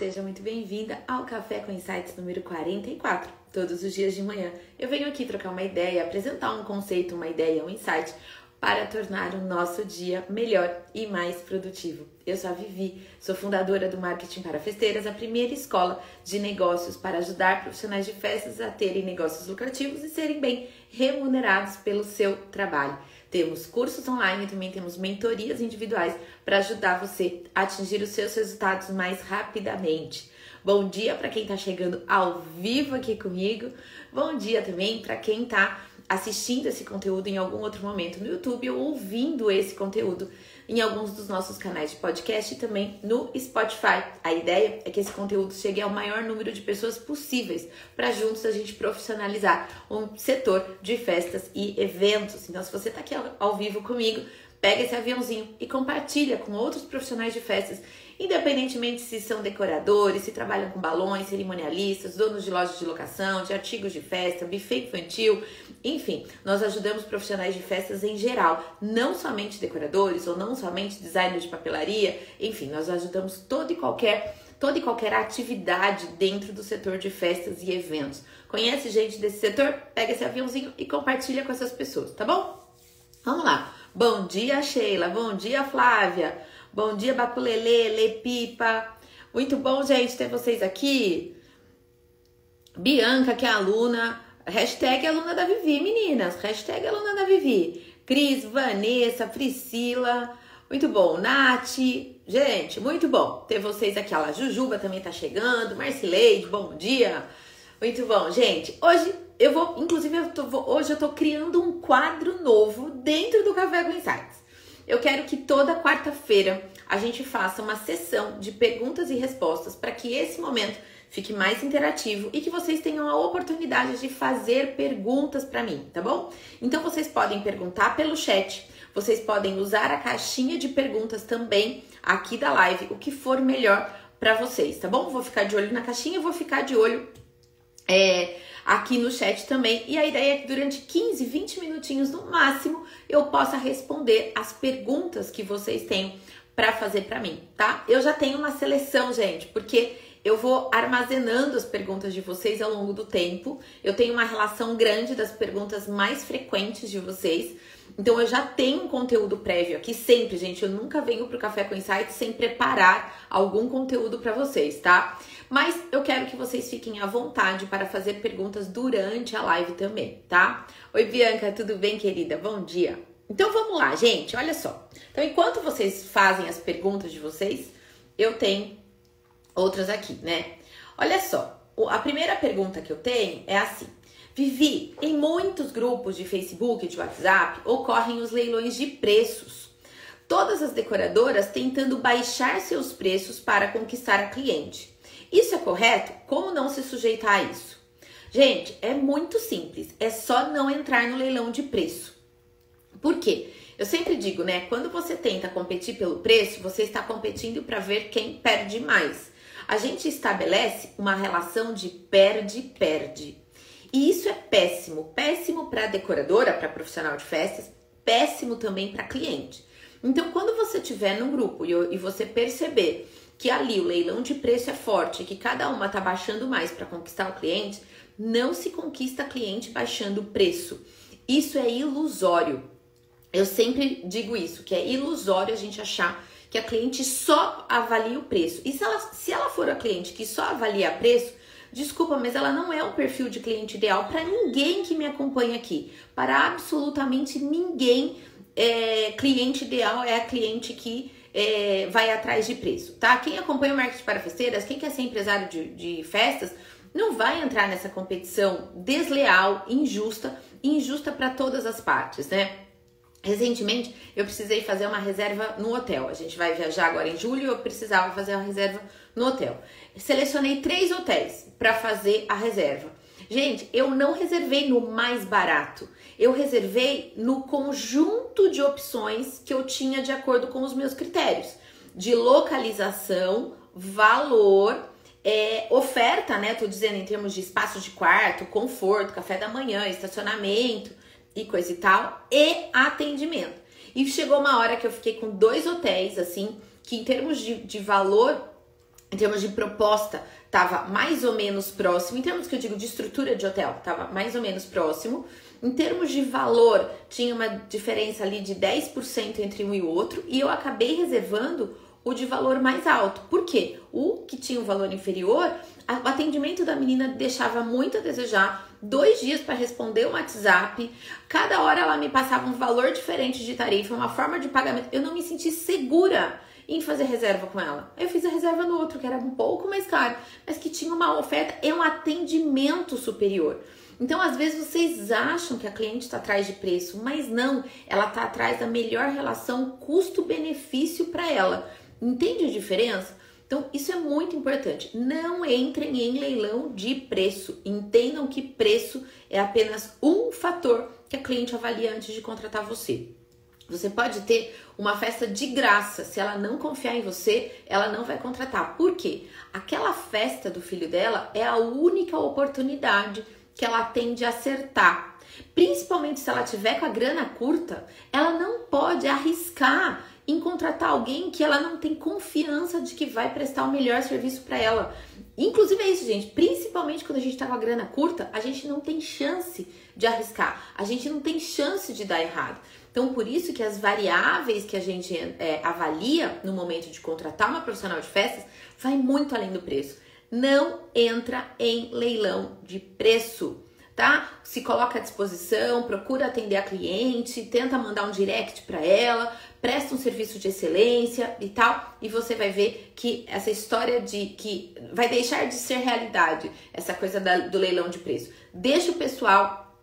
Seja muito bem-vinda ao Café com Insights número 44. Todos os dias de manhã eu venho aqui trocar uma ideia, apresentar um conceito, uma ideia, um insight para tornar o nosso dia melhor e mais produtivo. Eu sou a Vivi, sou fundadora do Marketing para Festeiras, a primeira escola de negócios para ajudar profissionais de festas a terem negócios lucrativos e serem bem remunerados pelo seu trabalho. Temos cursos online, também temos mentorias individuais para ajudar você a atingir os seus resultados mais rapidamente. Bom dia para quem está chegando ao vivo aqui comigo. Bom dia também para quem está assistindo esse conteúdo em algum outro momento no YouTube ou ouvindo esse conteúdo em alguns dos nossos canais de podcast e também no Spotify. A ideia é que esse conteúdo chegue ao maior número de pessoas possíveis para juntos a gente profissionalizar um setor de festas e eventos. Então, se você está aqui ao vivo comigo, pega esse aviãozinho e compartilha com outros profissionais de festas independentemente se são decoradores, se trabalham com balões, cerimonialistas, donos de lojas de locação, de artigos de festa, buffet infantil, enfim, nós ajudamos profissionais de festas em geral, não somente decoradores ou não somente designers de papelaria, enfim, nós ajudamos todo e qualquer toda e qualquer atividade dentro do setor de festas e eventos. Conhece gente desse setor? Pega esse aviãozinho e compartilha com essas pessoas, tá bom? Vamos lá. Bom dia, Sheila. Bom dia, Flávia. Bom dia, Baculele, Lepipa. Muito bom, gente, ter vocês aqui. Bianca, que é aluna. Hashtag aluna da Vivi, meninas. Hashtag aluna da Vivi. Cris, Vanessa, Priscila. Muito bom. Nath. Gente, muito bom ter vocês aqui. A Jujuba também tá chegando. Marcileide, bom dia. Muito bom, gente. Hoje eu vou, inclusive, eu tô, hoje eu tô criando um quadro novo dentro do Café com Insights. Eu quero que toda quarta-feira a gente faça uma sessão de perguntas e respostas para que esse momento fique mais interativo e que vocês tenham a oportunidade de fazer perguntas para mim, tá bom? Então vocês podem perguntar pelo chat, vocês podem usar a caixinha de perguntas também aqui da live, o que for melhor para vocês, tá bom? Vou ficar de olho na caixinha, vou ficar de olho é, aqui no chat também. E a ideia é que durante 15, 20 minutinhos no máximo eu possa responder as perguntas que vocês têm para fazer para mim, tá? Eu já tenho uma seleção, gente, porque eu vou armazenando as perguntas de vocês ao longo do tempo. Eu tenho uma relação grande das perguntas mais frequentes de vocês. Então eu já tenho um conteúdo prévio aqui sempre, gente. Eu nunca venho pro Café com Insights sem preparar algum conteúdo para vocês, tá? Mas eu quero que vocês fiquem à vontade para fazer perguntas durante a live também, tá? Oi, Bianca, tudo bem, querida? Bom dia. Então vamos lá, gente, olha só. Então, enquanto vocês fazem as perguntas de vocês, eu tenho outras aqui, né? Olha só, a primeira pergunta que eu tenho é assim: Vivi, em muitos grupos de Facebook e de WhatsApp ocorrem os leilões de preços. Todas as decoradoras tentando baixar seus preços para conquistar a cliente. Isso é correto? Como não se sujeitar a isso? Gente, é muito simples. É só não entrar no leilão de preço. Por quê? Eu sempre digo, né? Quando você tenta competir pelo preço, você está competindo para ver quem perde mais. A gente estabelece uma relação de perde-perde. E isso é péssimo. Péssimo para decoradora, para profissional de festas, péssimo também para cliente. Então, quando você estiver no grupo e você perceber que ali o leilão de preço é forte, que cada uma tá baixando mais para conquistar o cliente, não se conquista cliente baixando o preço. Isso é ilusório. Eu sempre digo isso, que é ilusório a gente achar que a cliente só avalia o preço. E se ela, se ela for a cliente que só avalia preço, desculpa, mas ela não é o perfil de cliente ideal para ninguém que me acompanha aqui. Para absolutamente ninguém, é, cliente ideal é a cliente que é, vai atrás de preço, tá? Quem acompanha o marketing para festeiras, quem quer ser empresário de, de festas, não vai entrar nessa competição desleal, injusta, injusta para todas as partes, né? Recentemente eu precisei fazer uma reserva no hotel. A gente vai viajar agora em julho, eu precisava fazer uma reserva no hotel. Selecionei três hotéis para fazer a reserva. Gente, eu não reservei no mais barato. Eu reservei no conjunto de opções que eu tinha de acordo com os meus critérios de localização, valor, é, oferta, né? Tô dizendo em termos de espaço de quarto, conforto, café da manhã, estacionamento e coisa e tal, e atendimento. E chegou uma hora que eu fiquei com dois hotéis, assim, que em termos de, de valor Em termos de proposta, estava mais ou menos próximo. Em termos que eu digo de estrutura de hotel, estava mais ou menos próximo. Em termos de valor, tinha uma diferença ali de 10% entre um e outro. E eu acabei reservando o de valor mais alto. Por quê? O que tinha um valor inferior, o atendimento da menina deixava muito a desejar. Dois dias para responder o WhatsApp, cada hora ela me passava um valor diferente de tarifa, uma forma de pagamento. Eu não me senti segura em fazer reserva com ela. Eu fiz a reserva no outro, que era um pouco mais caro, mas que tinha uma oferta e um atendimento superior. Então, às vezes vocês acham que a cliente está atrás de preço, mas não, ela está atrás da melhor relação custo-benefício para ela. Entende a diferença? Então, isso é muito importante. Não entrem em leilão de preço. Entendam que preço é apenas um fator que a cliente avalia antes de contratar você. Você pode ter uma festa de graça. Se ela não confiar em você, ela não vai contratar. Por quê? Aquela festa do filho dela é a única oportunidade que ela tem de acertar. Principalmente se ela tiver com a grana curta, ela não pode arriscar em contratar alguém que ela não tem confiança de que vai prestar o melhor serviço para ela. Inclusive é isso, gente. Principalmente quando a gente tá com a grana curta, a gente não tem chance de arriscar. A gente não tem chance de dar errado. Então, por isso que as variáveis que a gente é, avalia no momento de contratar uma profissional de festas vai muito além do preço. Não entra em leilão de preço tá? Se coloca à disposição, procura atender a cliente, tenta mandar um direct para ela, presta um serviço de excelência e tal, e você vai ver que essa história de que vai deixar de ser realidade, essa coisa da, do leilão de preço. Deixa o pessoal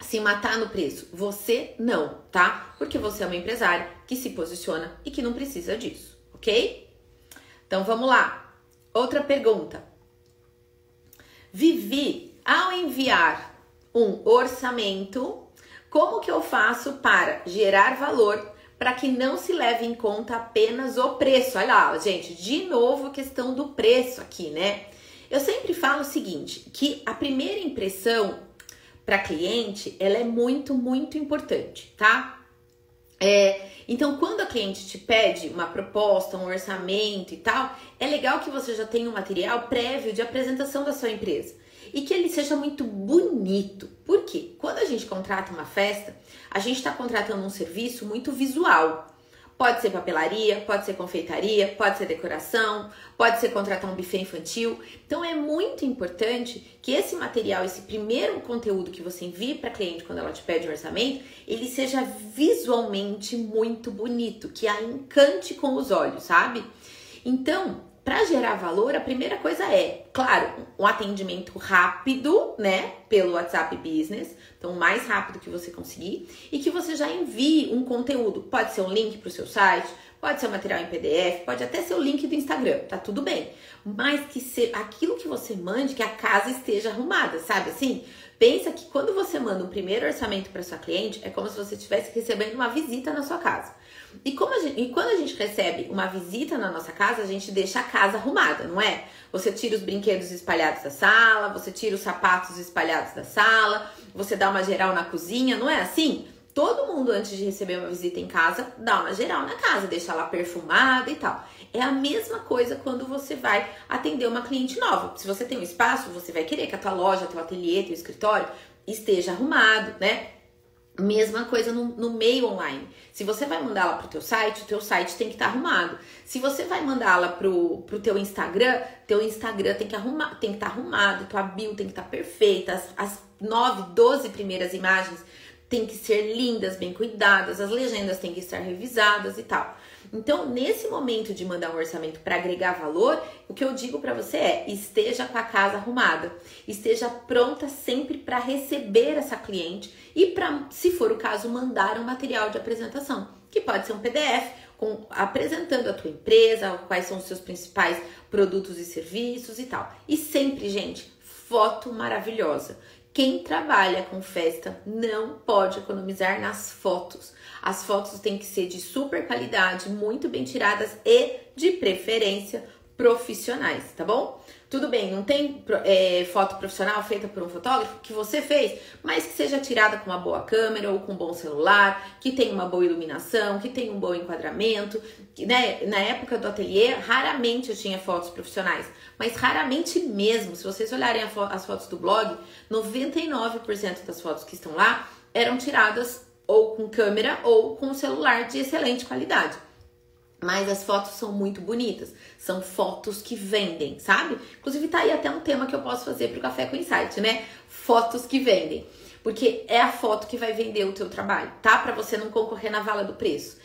se matar no preço. Você não, tá? Porque você é uma empresária que se posiciona e que não precisa disso, ok? Então vamos lá. Outra pergunta. Vivi, ao enviar um orçamento, como que eu faço para gerar valor para que não se leve em conta apenas o preço? Olha lá, gente, de novo a questão do preço aqui, né? Eu sempre falo o seguinte, que a primeira impressão para cliente, ela é muito, muito importante, tá? É, então, quando a cliente te pede uma proposta, um orçamento e tal, é legal que você já tenha um material prévio de apresentação da sua empresa e que ele seja muito bonito. Por quê? Quando a gente contrata uma festa, a gente está contratando um serviço muito visual. Pode ser papelaria, pode ser confeitaria, pode ser decoração, pode ser contratar um buffet infantil. Então é muito importante que esse material, esse primeiro conteúdo que você envie para a cliente quando ela te pede um orçamento, ele seja visualmente muito bonito, que a encante com os olhos, sabe? Então, para gerar valor, a primeira coisa é, claro, um atendimento rápido, né, pelo WhatsApp Business, então mais rápido que você conseguir, e que você já envie um conteúdo. Pode ser um link para o seu site, pode ser um material em PDF, pode até ser o link do Instagram, tá tudo bem. Mas que se, aquilo que você mande, que a casa esteja arrumada, sabe assim? Pensa que quando você manda um primeiro orçamento para sua cliente, é como se você estivesse recebendo uma visita na sua casa. E, como gente, e quando a gente recebe uma visita na nossa casa, a gente deixa a casa arrumada, não é? Você tira os brinquedos espalhados da sala, você tira os sapatos espalhados da sala, você dá uma geral na cozinha, não é assim? Todo mundo, antes de receber uma visita em casa, dá uma geral na casa, deixa ela perfumada e tal. É a mesma coisa quando você vai atender uma cliente nova. Se você tem um espaço, você vai querer que a tua loja, teu ateliê, teu escritório esteja arrumado, né? Mesma coisa no, no, meio online. Se você vai mandá-la para o teu site, o teu site tem que estar tá arrumado. Se você vai mandá-la pro, pro teu Instagram, teu Instagram tem que arrumar, tem que estar tá arrumado, tua bio tem que estar tá perfeita, as, as 9, 12 primeiras imagens tem que ser lindas, bem cuidadas, as legendas têm que estar revisadas e tal. Então, nesse momento de mandar um orçamento para agregar valor, o que eu digo para você é: esteja com a casa arrumada, esteja pronta sempre para receber essa cliente e para, se for o caso, mandar um material de apresentação, que pode ser um PDF com, apresentando a tua empresa, quais são os seus principais produtos e serviços e tal. E sempre, gente, foto maravilhosa. Quem trabalha com festa não pode economizar nas fotos. As fotos têm que ser de super qualidade, muito bem tiradas e, de preferência, profissionais, tá bom? Tudo bem, não tem é, foto profissional feita por um fotógrafo que você fez, mas que seja tirada com uma boa câmera ou com um bom celular, que tenha uma boa iluminação, que tenha um bom enquadramento. Que, né, na época do ateliê, raramente eu tinha fotos profissionais, mas raramente mesmo. Se vocês olharem fo as fotos do blog, 99% das fotos que estão lá eram tiradas ou com câmera ou com celular de excelente qualidade. Mas as fotos são muito bonitas. São fotos que vendem, sabe? Inclusive, tá aí até um tema que eu posso fazer pro Café com Insight, né? Fotos que vendem. Porque é a foto que vai vender o teu trabalho, tá? Para você não concorrer na vala do preço.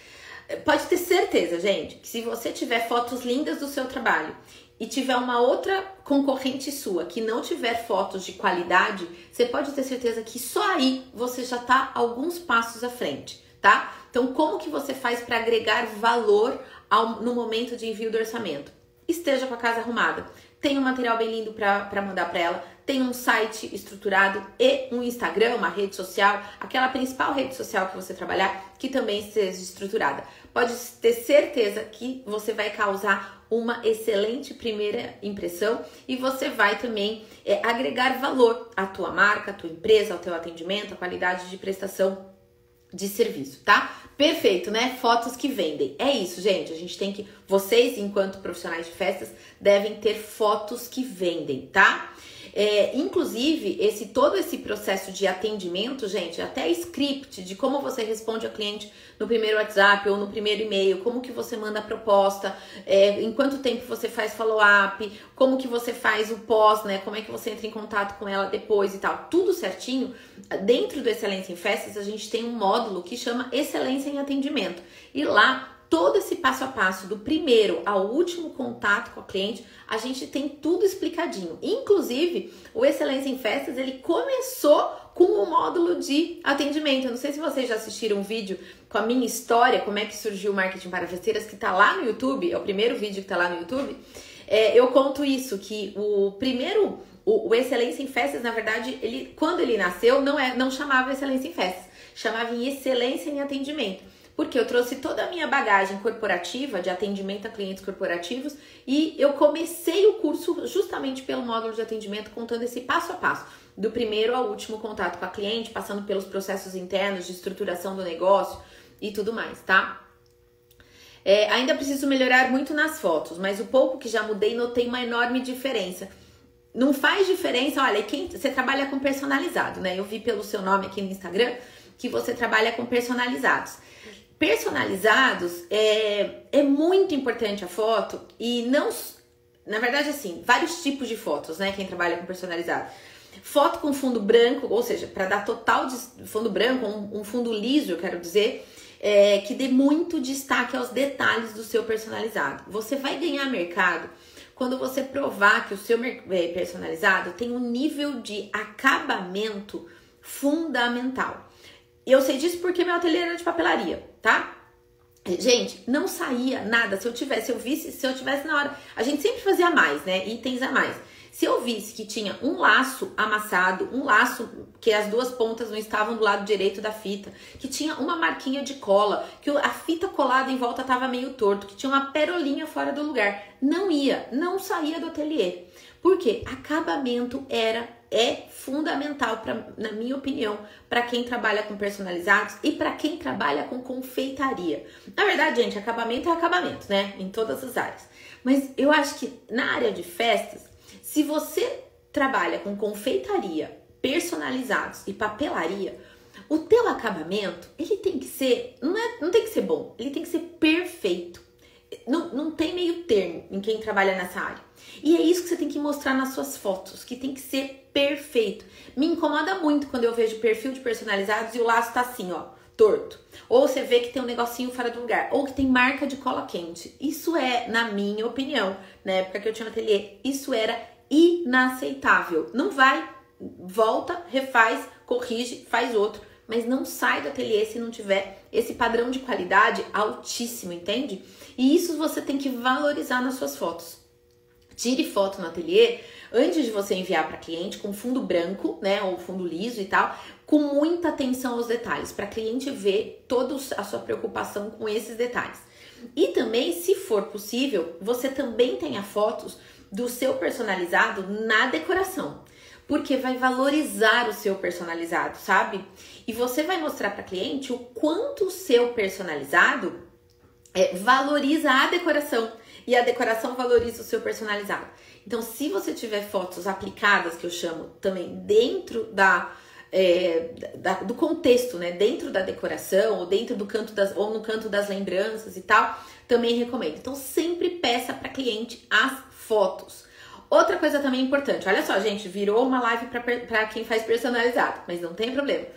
Pode ter certeza, gente, que se você tiver fotos lindas do seu trabalho e tiver uma outra concorrente sua que não tiver fotos de qualidade, você pode ter certeza que só aí você já tá alguns passos à frente, tá? Então, como que você faz para agregar valor ao, no momento de envio do orçamento? Esteja com a casa arrumada. Tem um material bem lindo para mandar para ela, tem um site estruturado e um Instagram, uma rede social, aquela principal rede social que você trabalhar, que também esteja estruturada. Pode ter certeza que você vai causar uma excelente primeira impressão e você vai também é, agregar valor à tua marca, à tua empresa, ao teu atendimento, à qualidade de prestação de serviço, tá? Perfeito, né? Fotos que vendem. É isso, gente. A gente tem que. Vocês, enquanto profissionais de festas, devem ter fotos que vendem, tá? É, inclusive, esse todo esse processo de atendimento, gente, até script de como você responde ao cliente no primeiro WhatsApp ou no primeiro e-mail, como que você manda a proposta, é, em quanto tempo você faz follow-up, como que você faz o pós, né? Como é que você entra em contato com ela depois e tal, tudo certinho. Dentro do Excelência em Festas, a gente tem um módulo que chama Excelência em Atendimento. E lá todo esse passo a passo, do primeiro ao último contato com o cliente, a gente tem tudo explicadinho. Inclusive, o Excelência em Festas, ele começou com o módulo de atendimento. Eu não sei se vocês já assistiram um vídeo com a minha história, como é que surgiu o marketing para festeiras, que tá lá no YouTube, é o primeiro vídeo que tá lá no YouTube. É, eu conto isso, que o primeiro, o, o, Excelência em Festas, na verdade, ele, quando ele nasceu, não, é, não chamava Excelência em Festas, chamava em Excelência em Atendimento porque eu trouxe toda a minha bagagem corporativa de atendimento a clientes corporativos e eu comecei o curso justamente pelo módulo de atendimento contando esse passo a passo, do primeiro ao último contato com a cliente, passando pelos processos internos de estruturação do negócio e tudo mais, tá? É, ainda preciso melhorar muito nas fotos, mas o pouco que já mudei notei uma enorme diferença. Não faz diferença, olha, quem você trabalha com personalizado, né? Eu vi pelo seu nome aqui no Instagram que você trabalha com personalizados personalizados é, é muito importante a foto e não. Na verdade, assim, vários tipos de fotos, né? Quem trabalha com personalizado. Foto com fundo branco, ou seja, para dar total fundo branco, um, um fundo liso, eu quero dizer, é, que dê muito destaque aos detalhes do seu personalizado. Você vai ganhar mercado quando você provar que o seu é, personalizado tem um nível de acabamento fundamental. Eu sei disso porque meu ateliê era de papelaria tá? Gente, não saía nada. Se eu tivesse, eu visse, se eu tivesse na hora, a gente sempre fazia mais, né? Itens a mais. Se eu visse que tinha um laço amassado, um laço que as duas pontas não estavam do lado direito da fita, que tinha uma marquinha de cola, que a fita colada em volta estava meio torto, que tinha uma perolinha fora do lugar, não ia, não saía do ateliê. Porque acabamento era é fundamental para, na minha opinião, para quem trabalha com personalizados e para quem trabalha com confeitaria. Na verdade, gente, acabamento é acabamento, né? Em todas as áreas. Mas eu acho que na área de festas, se você trabalha com confeitaria, personalizados e papelaria, o teu acabamento, ele tem que ser, não, é, não tem que ser bom, ele tem que ser perfeito. Não, não tem meio termo em quem trabalha nessa área. E é isso que você tem que mostrar nas suas fotos, que tem que ser perfeito. Me incomoda muito quando eu vejo perfil de personalizados e o laço tá assim, ó, torto. Ou você vê que tem um negocinho fora do lugar, ou que tem marca de cola quente. Isso é, na minha opinião, na época que eu tinha no ateliê, isso era inaceitável. Não vai, volta, refaz, corrige, faz outro mas não sai do ateliê se não tiver esse padrão de qualidade altíssimo, entende? E isso você tem que valorizar nas suas fotos. Tire foto no ateliê antes de você enviar para cliente com fundo branco, né, ou fundo liso e tal, com muita atenção aos detalhes, para cliente ver toda a sua preocupação com esses detalhes. E também, se for possível, você também tenha fotos do seu personalizado na decoração, porque vai valorizar o seu personalizado, sabe? E você vai mostrar para cliente o quanto o seu personalizado é, valoriza a decoração e a decoração valoriza o seu personalizado. Então, se você tiver fotos aplicadas, que eu chamo também dentro da, é, da, do contexto, né? Dentro da decoração, ou dentro do canto das, ou no canto das lembranças e tal, também recomendo. Então, sempre peça para cliente as fotos. Outra coisa também importante, olha só, gente, virou uma live para quem faz personalizado, mas não tem problema.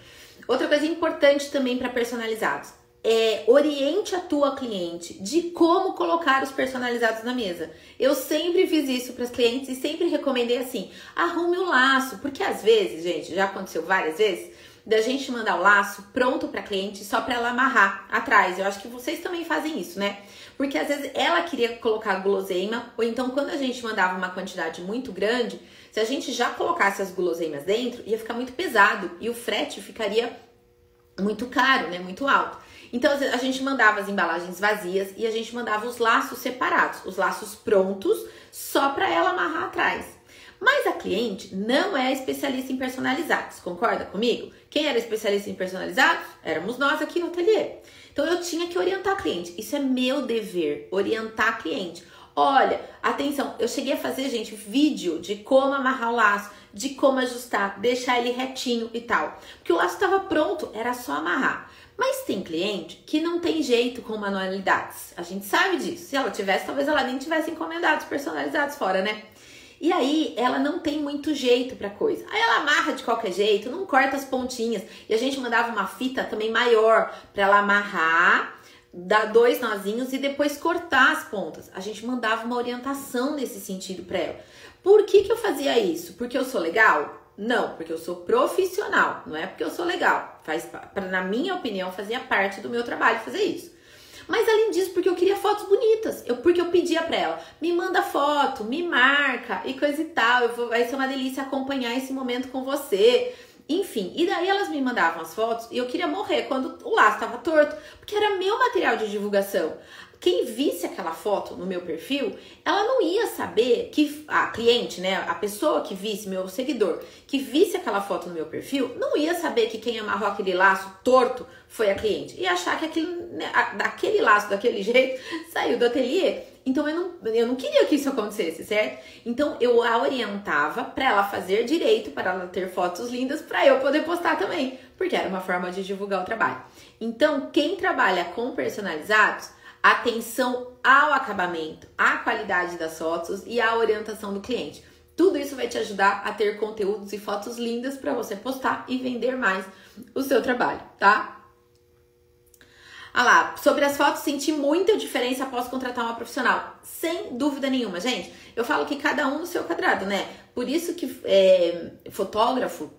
Outra coisa importante também para personalizados é, oriente a tua cliente de como colocar os personalizados na mesa. Eu sempre fiz isso para os clientes e sempre recomendei assim: arrume o laço, porque às vezes, gente, já aconteceu várias vezes, da gente mandar o laço pronto para cliente só para ela amarrar atrás. Eu acho que vocês também fazem isso, né? Porque às vezes ela queria colocar guloseima, ou então quando a gente mandava uma quantidade muito grande, se a gente já colocasse as guloseimas dentro, ia ficar muito pesado e o frete ficaria muito caro, né? Muito alto. Então a gente mandava as embalagens vazias e a gente mandava os laços separados, os laços prontos, só para ela amarrar atrás. Mas a cliente não é especialista em personalizados, concorda comigo? Quem era especialista em personalizados? Éramos nós aqui no ateliê. Então eu tinha que orientar a cliente. Isso é meu dever, orientar a cliente. Olha, atenção, eu cheguei a fazer, gente, vídeo de como amarrar o laço, de como ajustar, deixar ele retinho e tal. Porque o laço estava pronto, era só amarrar. Mas tem cliente que não tem jeito com manualidades. A gente sabe disso. Se ela tivesse, talvez ela nem tivesse encomendados personalizados fora, né? E aí ela não tem muito jeito para coisa. Aí ela amarra de qualquer jeito, não corta as pontinhas. E a gente mandava uma fita também maior para ela amarrar, dar dois nozinhos e depois cortar as pontas. A gente mandava uma orientação nesse sentido para ela. Por que, que eu fazia isso? Porque eu sou legal? Não, porque eu sou profissional, não é porque eu sou legal. Faz, pra, na minha opinião, fazia parte do meu trabalho fazer isso. Mas além disso, porque eu queria fotos bonitas. Eu, porque eu pedia pra ela, me manda foto, me marca e coisa e tal. Vou, vai ser uma delícia acompanhar esse momento com você. Enfim, e daí elas me mandavam as fotos e eu queria morrer quando o laço estava torto, porque era meu material de divulgação quem visse aquela foto no meu perfil, ela não ia saber que a cliente, né, a pessoa que visse, meu seguidor, que visse aquela foto no meu perfil, não ia saber que quem amarrou aquele laço torto foi a cliente. Ia achar que aquele, né, daquele laço, daquele jeito, saiu do ateliê. Então eu não, eu não queria que isso acontecesse, certo? Então eu a orientava para ela fazer direito, para ela ter fotos lindas, para eu poder postar também, porque era uma forma de divulgar o trabalho. Então, quem trabalha com personalizados, atenção ao acabamento, à qualidade das fotos e à orientação do cliente. Tudo isso vai te ajudar a ter conteúdos e fotos lindas para você postar e vender mais o seu trabalho, tá? Ah lá, sobre as fotos, senti muita diferença após contratar uma profissional. Sem dúvida nenhuma, gente. Eu falo que cada um no seu quadrado, né? Por isso que é, fotógrafo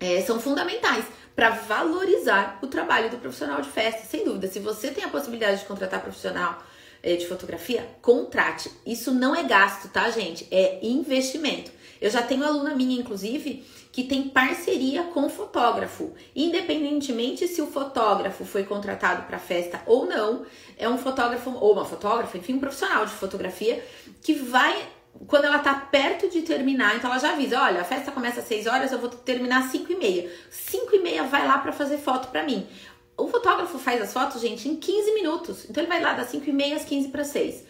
é, são fundamentais para valorizar o trabalho do profissional de festa. Sem dúvida, se você tem a possibilidade de contratar profissional é, de fotografia, contrate. Isso não é gasto, tá, gente? É investimento. Eu já tenho aluna minha, inclusive, que tem parceria com fotógrafo. Independentemente se o fotógrafo foi contratado para festa ou não, é um fotógrafo ou uma fotógrafa, enfim, um profissional de fotografia que vai quando ela tá perto de terminar, então ela já avisa, olha, a festa começa às 6 horas, eu vou terminar às 5 e meia. 5 e meia vai lá para fazer foto para mim. O fotógrafo faz as fotos, gente, em 15 minutos. Então ele vai lá das 5 e meia às 15 para 6.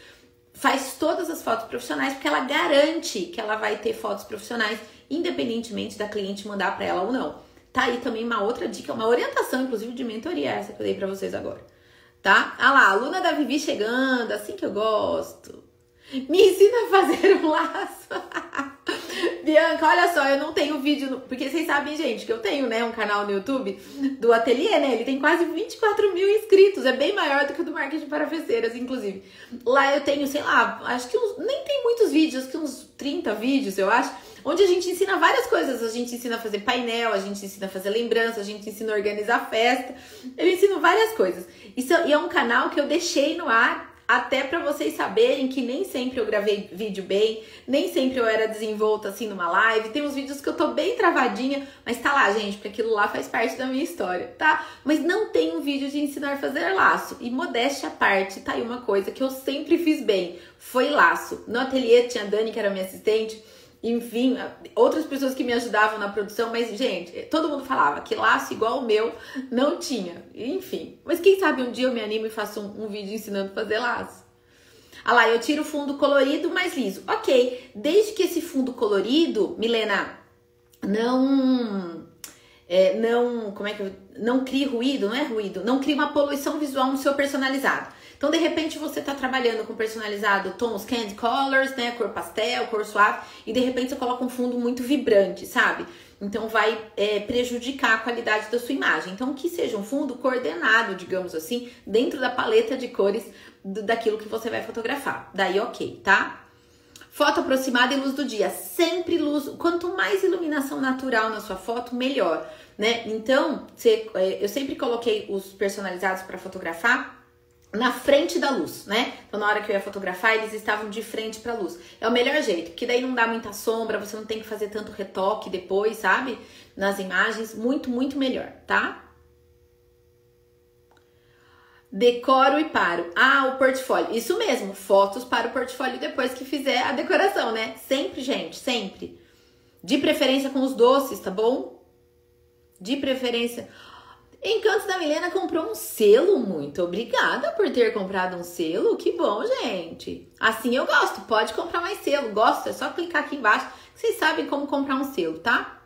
Faz todas as fotos profissionais porque ela garante que ela vai ter fotos profissionais, independentemente da cliente mandar para ela ou não. Tá aí também uma outra dica, uma orientação, inclusive, de mentoria essa que eu dei para vocês agora. Tá? Ah lá, aluna da Vivi chegando, assim que eu gosto. Me ensina a fazer um laço. Bianca, olha só, eu não tenho vídeo, no... porque vocês sabem, gente, que eu tenho, né, um canal no YouTube do Ateliê, né? Ele tem quase 24 mil inscritos, é bem maior do que o do Marketing para Feceiras, inclusive. Lá eu tenho, sei lá, acho que uns, nem tem muitos vídeos, acho que uns 30 vídeos, eu acho, onde a gente ensina várias coisas. A gente ensina a fazer painel, a gente ensina a fazer lembrança, a gente ensina a organizar festa. Eu ensino várias coisas. Isso, e é um canal que eu deixei no ar Até para vocês saberem que nem sempre eu gravei vídeo bem, nem sempre eu era desenvolta assim numa live. Tem uns vídeos que eu tô bem travadinha, mas tá lá, gente, porque aquilo lá faz parte da minha história, tá? Mas não tem um vídeo de ensinar a fazer laço. E modéstia à parte, tá aí uma coisa que eu sempre fiz bem, foi laço. No ateliê tinha a Dani, que era minha assistente, enfim, outras pessoas que me ajudavam na produção, mas, gente, todo mundo falava que laço igual o meu não tinha. Enfim, mas quem sabe um dia eu me animo e faço um, um vídeo ensinando a fazer laço. Ah lá, eu tiro o fundo colorido mais liso. Ok, desde que esse fundo colorido, Milena, não. É, não. Como é que eu. Não crie ruído, não é ruído, não crie uma poluição visual no seu personalizado. Então, de repente, você está trabalhando com personalizado tons candy colors, né? Cor pastel, cor suave, e de repente você coloca um fundo muito vibrante, sabe? Então vai é, prejudicar a qualidade da sua imagem. Então, que seja um fundo coordenado, digamos assim, dentro da paleta de cores do, daquilo que você vai fotografar. Daí, ok, tá? Foto aproximada e luz do dia. Sempre luz. Quanto mais iluminação natural na sua foto, melhor, né? Então, você, é, eu sempre coloquei os personalizados para fotografar na frente da luz, né? Então na hora que eu ia fotografar, eles estavam de frente para a luz. É o melhor jeito, porque daí não dá muita sombra, você não tem que fazer tanto retoque depois, sabe? Nas imagens, muito, muito melhor, tá? Decoro e paro. Ah, o portfólio. Isso mesmo, fotos para o portfólio depois que fizer a decoração, né? Sempre, gente, sempre. De preferência com os doces, tá bom? De preferência. Encanto da Milena comprou um selo. Muito obrigada por ter comprado um selo. Que bom, gente. Assim eu gosto. Pode comprar mais selo. Gosto. É só clicar aqui embaixo. Vocês sabem como comprar um selo, tá?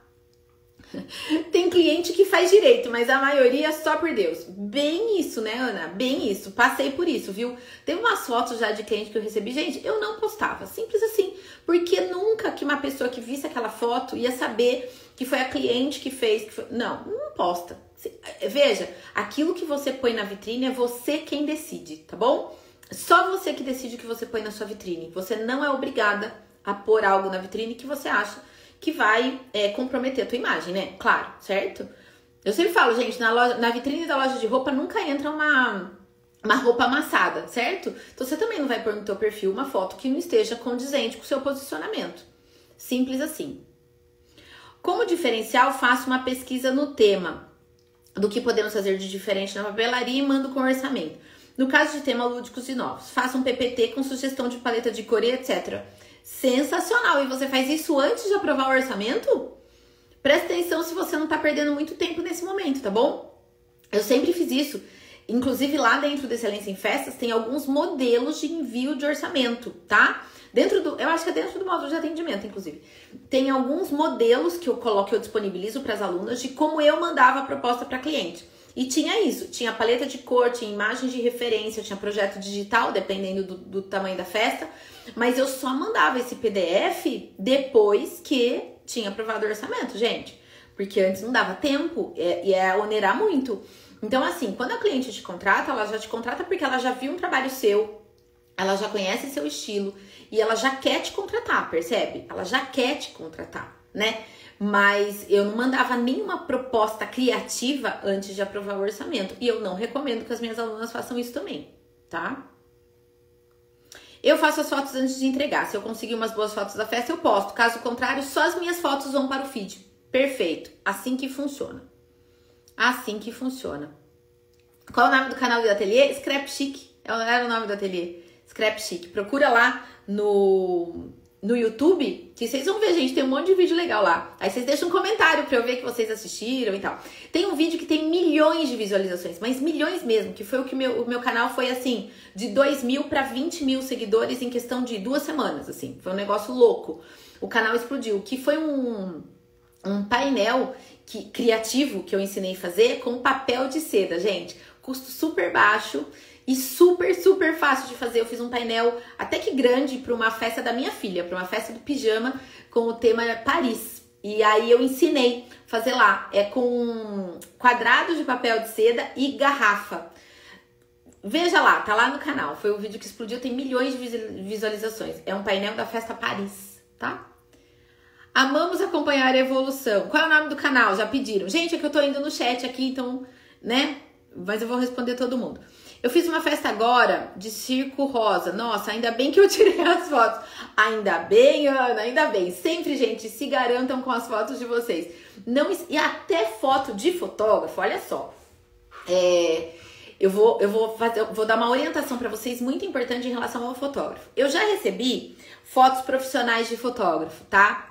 Tem cliente que faz direito, mas a maioria só por Deus. Bem isso, né, Ana? Bem isso. Passei por isso, viu? Tem umas fotos já de cliente que eu recebi. Gente, eu não postava. Simples assim. Porque nunca que uma pessoa que visse aquela foto ia saber que foi a cliente que fez. Que foi... Não, não posta. Veja, aquilo que você põe na vitrine é você quem decide, tá bom? Só você que decide o que você põe na sua vitrine. Você não é obrigada a pôr algo na vitrine que você acha que vai é, comprometer a tua imagem, né? Claro, certo? Eu sempre falo, gente, na, loja, na vitrine da loja de roupa nunca entra uma, uma roupa amassada, certo? Então você também não vai pôr no teu perfil uma foto que não esteja condizente com o seu posicionamento. Simples assim. Como diferencial, faça uma pesquisa no tema do que podemos fazer de diferente na papelaria e mando com orçamento. No caso de tema lúdicos e novos, faça um PPT com sugestão de paleta de cor e etc. Sensacional! E você faz isso antes de aprovar o orçamento? Presta atenção se você não está perdendo muito tempo nesse momento, tá bom? Eu sempre fiz isso. Inclusive lá dentro do Excelência em Festas tem alguns modelos de envio de orçamento, tá? Dentro do, eu acho que é dentro do módulo de atendimento, inclusive. Tem alguns modelos que eu coloco, que eu disponibilizo para as alunas de como eu mandava a proposta para cliente. E tinha isso, tinha paleta de cor, tinha imagens de referência, tinha projeto digital, dependendo do, do tamanho da festa. Mas eu só mandava esse PDF depois que tinha aprovado o orçamento, gente. Porque antes não dava tempo é, e é onerar muito. Então, assim, quando a cliente te contrata, ela já te contrata porque ela já viu um trabalho seu, ela já conhece seu estilo e ela já quer te contratar, percebe? Ela já quer te contratar, né? Mas eu não mandava nenhuma proposta criativa antes de aprovar o orçamento. E eu não recomendo que as minhas alunas façam isso também, tá? Eu faço as fotos antes de entregar. Se eu conseguir umas boas fotos da festa, eu posto. Caso contrário, só as minhas fotos vão para o feed. Perfeito. Assim que funciona. Assim que funciona. Qual é o nome do canal do ateliê? Scrap Chic. Era o nome do ateliê. Scrap Chic. Procura lá no, no YouTube, que vocês vão ver, gente, tem um monte de vídeo legal lá. Aí vocês deixam um comentário pra eu ver que vocês assistiram e tal. Tem um vídeo que tem milhões de visualizações, mas milhões mesmo, que foi o que meu, o meu canal foi assim, de 2 mil pra 20 mil seguidores em questão de duas semanas, assim. Foi um negócio louco. O canal explodiu, que foi um, um painel que, criativo que eu ensinei a fazer com papel de seda, gente. Custo super baixo e super, super fácil de fazer. Eu fiz um painel até que grande para uma festa da minha filha, para uma festa do pijama com o tema Paris. E aí eu ensinei fazer lá. É com quadrados de papel de seda e garrafa. Veja lá, tá lá no canal. Foi um vídeo que explodiu, tem milhões de visualizações. É um painel da festa Paris, tá? Amamos acompanhar a evolução. Qual é o nome do canal? Já pediram. Gente, é que eu tô indo no chat aqui, então, né? Mas eu vou responder todo mundo. Eu fiz uma festa agora de circo rosa. Nossa, ainda bem que eu tirei as fotos. Ainda bem, Ana, ainda bem. Sempre, gente, se garantam com as fotos de vocês. Não e até foto de fotógrafo, olha só. É, eu vou, eu vou fazer, eu vou dar uma orientação para vocês muito importante em relação ao fotógrafo. Eu já recebi fotos profissionais de fotógrafo, tá?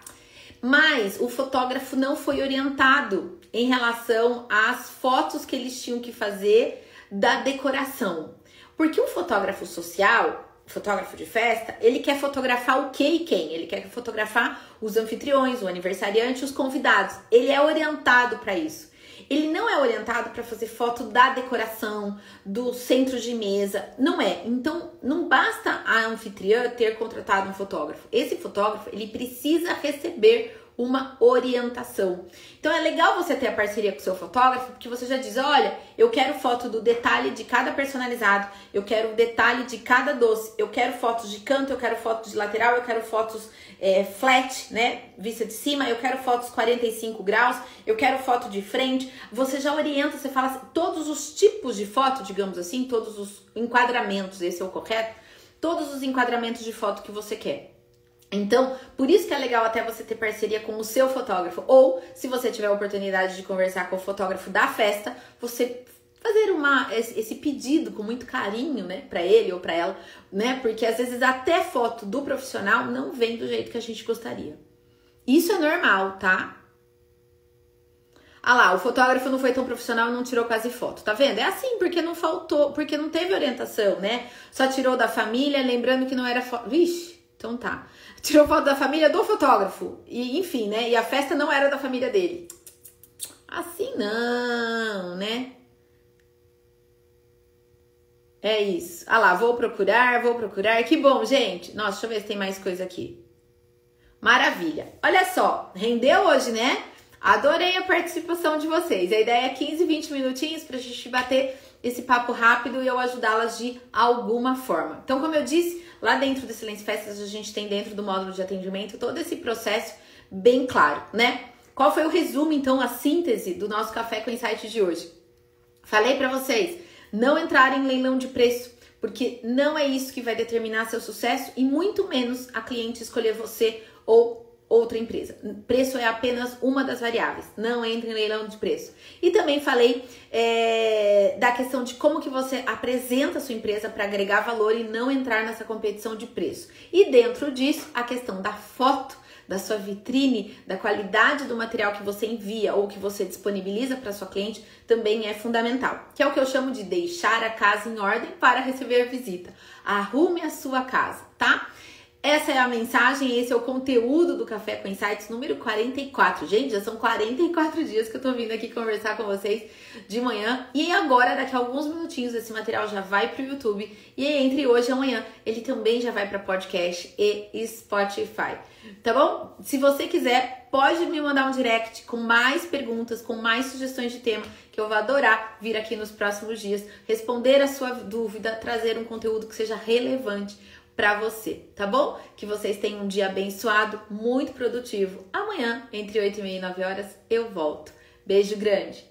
Mas o fotógrafo não foi orientado em relação às fotos que eles tinham que fazer da decoração. Porque o fotógrafo social, fotógrafo de festa, ele quer fotografar o que e quem? Ele quer fotografar os anfitriões, o aniversariante, os convidados. Ele é orientado para isso. Ele não é orientado para fazer foto da decoração, do centro de mesa, não é. Então, não basta a anfitriã ter contratado um fotógrafo. Esse fotógrafo, ele precisa receber uma orientação. Então é legal você ter a parceria com o seu fotógrafo, porque você já diz: olha, eu quero foto do detalhe de cada personalizado, eu quero o detalhe de cada doce, eu quero fotos de canto, eu quero fotos de lateral, eu quero fotos é, flat, né? Vista de cima, eu quero fotos 45 graus, eu quero foto de frente. Você já orienta, você fala assim, todos os tipos de foto, digamos assim, todos os enquadramentos, esse é o correto, todos os enquadramentos de foto que você quer. Então, por isso que é legal até você ter parceria com o seu fotógrafo. Ou, se você tiver a oportunidade de conversar com o fotógrafo da festa, você fazer uma, esse pedido com muito carinho, né, para ele ou para ela, né? Porque às vezes até foto do profissional não vem do jeito que a gente gostaria. Isso é normal, tá? Ah lá, o fotógrafo não foi tão profissional e não tirou quase foto. Tá vendo? É assim, porque não faltou, porque não teve orientação, né? Só tirou da família, lembrando que não era foto. Vixe, então tá tirou foto da família do fotógrafo. E enfim, né? E a festa não era da família dele. Assim não, né? É isso. Ah lá, vou procurar, vou procurar. Que bom, gente. Nossa, deixa eu ver se tem mais coisa aqui. Maravilha. Olha só, rendeu hoje, né? Adorei a participação de vocês. A ideia é 15, 20 minutinhos pra gente bater esse papo rápido e eu ajudá-las de alguma forma. Então, como eu disse, Lá dentro do Silêncio Festas, a gente tem dentro do módulo de atendimento todo esse processo bem claro, né? Qual foi o resumo, então, a síntese do nosso Café com Insight de hoje? Falei para vocês, não entrar em leilão de preço, porque não é isso que vai determinar seu sucesso e muito menos a cliente escolher você ou outra empresa. Preço é apenas uma das variáveis, não entre em leilão de preço. E também falei é, da questão de como que você apresenta a sua empresa para agregar valor e não entrar nessa competição de preço. E dentro disso, a questão da foto, da sua vitrine, da qualidade do material que você envia ou que você disponibiliza para sua cliente também é fundamental, que é o que eu chamo de deixar a casa em ordem para receber visita. Arrume a sua casa, tá? Essa é a mensagem, esse é o conteúdo do Café com Insights número 44. Gente, já são 44 dias que eu tô vindo aqui conversar com vocês de manhã. E agora, daqui a alguns minutinhos, esse material já vai pro YouTube. E entre hoje e amanhã, ele também já vai para podcast e Spotify. Tá bom? Se você quiser, pode me mandar um direct com mais perguntas, com mais sugestões de tema, que eu vou adorar vir aqui nos próximos dias, responder a sua dúvida, trazer um conteúdo que seja relevante para você, tá bom? Que vocês tenham um dia abençoado, muito produtivo. Amanhã, entre 8 e meia e 9 horas, eu volto. Beijo grande!